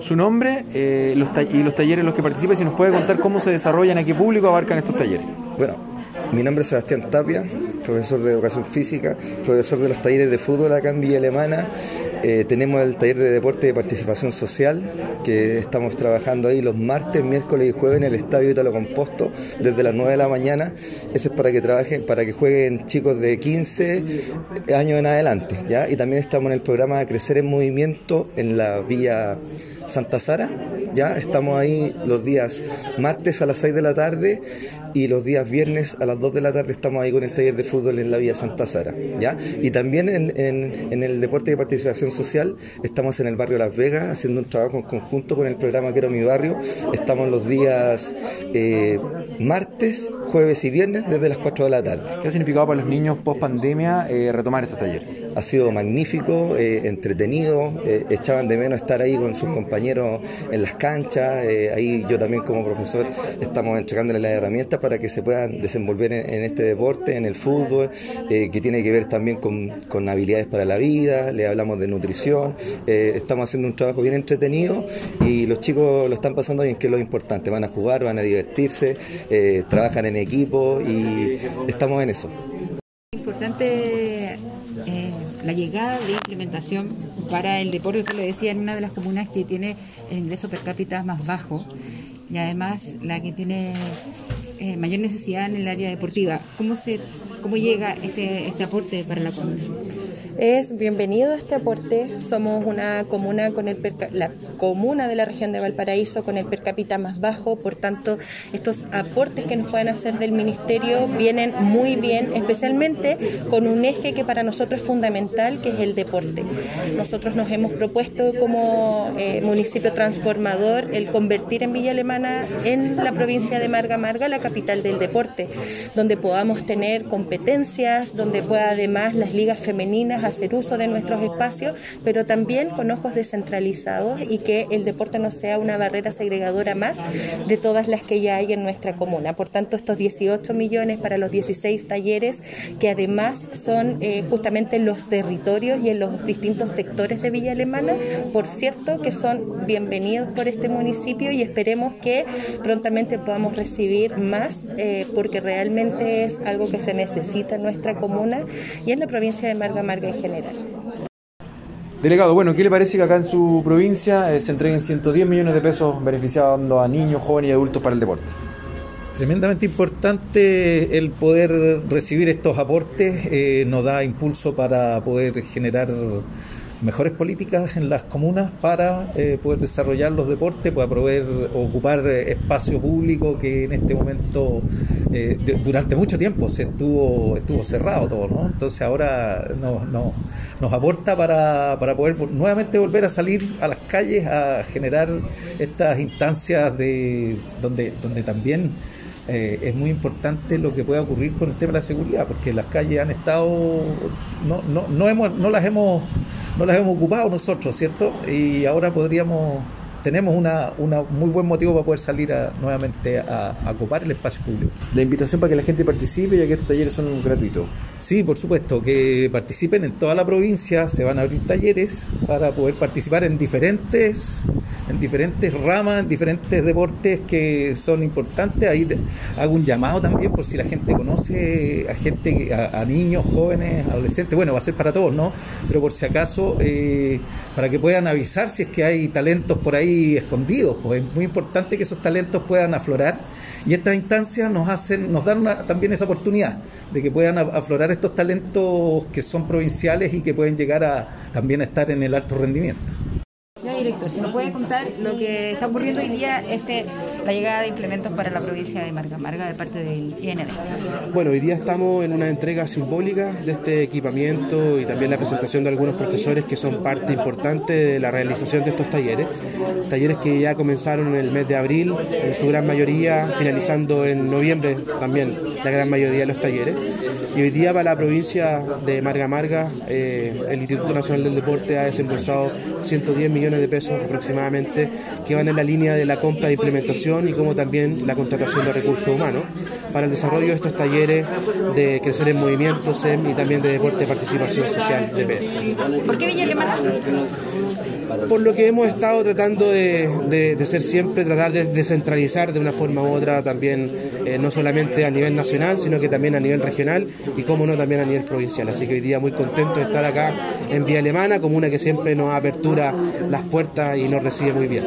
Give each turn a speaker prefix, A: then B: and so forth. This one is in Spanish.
A: Su nombre eh, los y los talleres en los que participa y si nos puede contar cómo se desarrollan, a qué público abarcan estos talleres.
B: Bueno, mi nombre es Sebastián Tapia, profesor de educación física, profesor de los talleres de fútbol acá en Villa Alemana. Eh, tenemos el taller de deporte de participación social, que estamos trabajando ahí los martes, miércoles y jueves en el Estadio Italo Composto, desde las 9 de la mañana. Eso es para que trabajen, para que jueguen chicos de 15 años en adelante. ¿ya? Y también estamos en el programa Crecer en Movimiento en la Villa Santa Sara. Ya estamos ahí los días martes a las 6 de la tarde y los días viernes a las 2 de la tarde estamos ahí con el taller de fútbol en la Vía Santa Sara. ¿ya? Y también en, el deporte de participación social estamos en el barrio Las Vegas haciendo un trabajo en conjunto con el programa Quiero Mi Barrio. Estamos los días eh, martes, jueves y viernes desde las 4 de la tarde.
A: ¿Qué ha significado para los niños post pandemia eh, retomar estos talleres?
B: Ha sido magnífico, eh, entretenido, echaban de menos estar ahí con sus compañeros en las canchas, ahí yo también como profesor estamos entregándoles las herramientas para que se puedan desenvolver en, este deporte, en el fútbol, eh, que tiene que ver también con, habilidades para la vida, le hablamos de nutrición, eh, estamos haciendo un trabajo bien entretenido y los chicos lo están pasando bien, que es lo importante, van a jugar, van a divertirse, eh, trabajan en equipo y estamos en eso.
C: Importante la llegada de implementación para el deporte, usted lo decía, en una de las comunas que tiene el ingreso per cápita más bajo y además la que tiene eh, mayor necesidad en el área deportiva. ¿Cómo, se, cómo llega este, este aporte para la comunidad?
D: Es bienvenido este aporte. Somos una comuna con el la comuna de la región de Valparaíso con el per cápita más bajo, por tanto, estos aportes que nos pueden hacer del ministerio vienen muy bien, especialmente con un eje que para nosotros es fundamental, que es el deporte. Nosotros nos hemos propuesto como eh, municipio transformador el convertir en Villa Alemana en la provincia de Marga Marga la capital del deporte, donde podamos tener competencias, donde pueda además las ligas femeninas hacer uso de nuestros espacios, pero también con ojos descentralizados y que el deporte no sea una barrera segregadora más de todas las que ya hay en nuestra comuna. Por tanto, estos 18 millones para los 16 talleres, que además son eh, justamente en los territorios y en los distintos sectores de Villa Alemana, por cierto, que son bienvenidos por este municipio y esperemos que prontamente podamos recibir más, eh, porque realmente es algo que se necesita en nuestra comuna y en la provincia de Marga Marga general.
A: Delegado, bueno, ¿qué le parece que acá en su provincia eh, se entreguen 110 millones de pesos beneficiando a niños, jóvenes y adultos para el deporte?
E: Tremendamente importante el poder recibir estos aportes, eh, nos da impulso para poder generar mejores políticas en las comunas para eh, poder desarrollar los deportes, para poder ocupar espacio público que en este momento eh, durante mucho tiempo se estuvo, estuvo cerrado todo, ¿no? Entonces ahora nos, nos aporta para, para, poder nuevamente volver a salir a las calles a generar estas instancias de donde, donde también eh, es muy importante lo que pueda ocurrir con el tema de la seguridad, porque las calles han estado, no, no, no, hemos, no las hemos no las hemos ocupado nosotros, ¿cierto? Y ahora podríamos tenemos una, una, muy buen motivo para poder salir nuevamente a, a, ocupar el espacio público.
A: La invitación para que la gente participe, ya que estos talleres son gratuitos.
E: Sí, por supuesto, que participen en toda la provincia, se van a abrir talleres para poder participar en diferentes, en diferentes ramas, en diferentes deportes que son importantes. Ahí hago un llamado también por si la gente conoce a gente, a, niños, jóvenes, adolescentes, bueno, va a ser para todos, ¿no? Pero por si acaso, eh, para que puedan avisar si es que hay talentos por ahí escondidos, pues es muy importante que esos talentos puedan aflorar y estas instancias nos hacen, nos dan también esa oportunidad de que puedan aflorar estos talentos que son provinciales y que pueden llegar a también a estar en el alto rendimiento.
C: Director, si nos puede contar lo que está ocurriendo hoy día, este, la llegada de implementos para la provincia de Marga Marga de parte del IND.
F: Bueno, hoy día estamos en una entrega simbólica de este equipamiento y también la presentación de algunos profesores que son parte importante de la realización de estos talleres. Talleres que ya comenzaron en el mes de abril, en su gran mayoría, finalizando en noviembre también la gran mayoría de los talleres. Y hoy día para la provincia de Marga Marga, eh, el Instituto Nacional del Deporte ha desembolsado 110 millones de pesos aproximadamente que van en la línea de la compra de implementación y como también la contratación de recursos humanos para el desarrollo de estos talleres de crecer en movimiento SEM y también de deporte de participación social de PS.
C: ¿Por qué Villa Alemana?
F: por lo que hemos estado tratando de, ser siempre, tratar de descentralizar de una forma u otra también, eh, no solamente a nivel nacional, sino que también a nivel regional y, como no, también a nivel provincial. Así que hoy día muy contento de estar acá en Vía Alemana, como una que siempre nos apertura las puertas y nos recibe muy bien.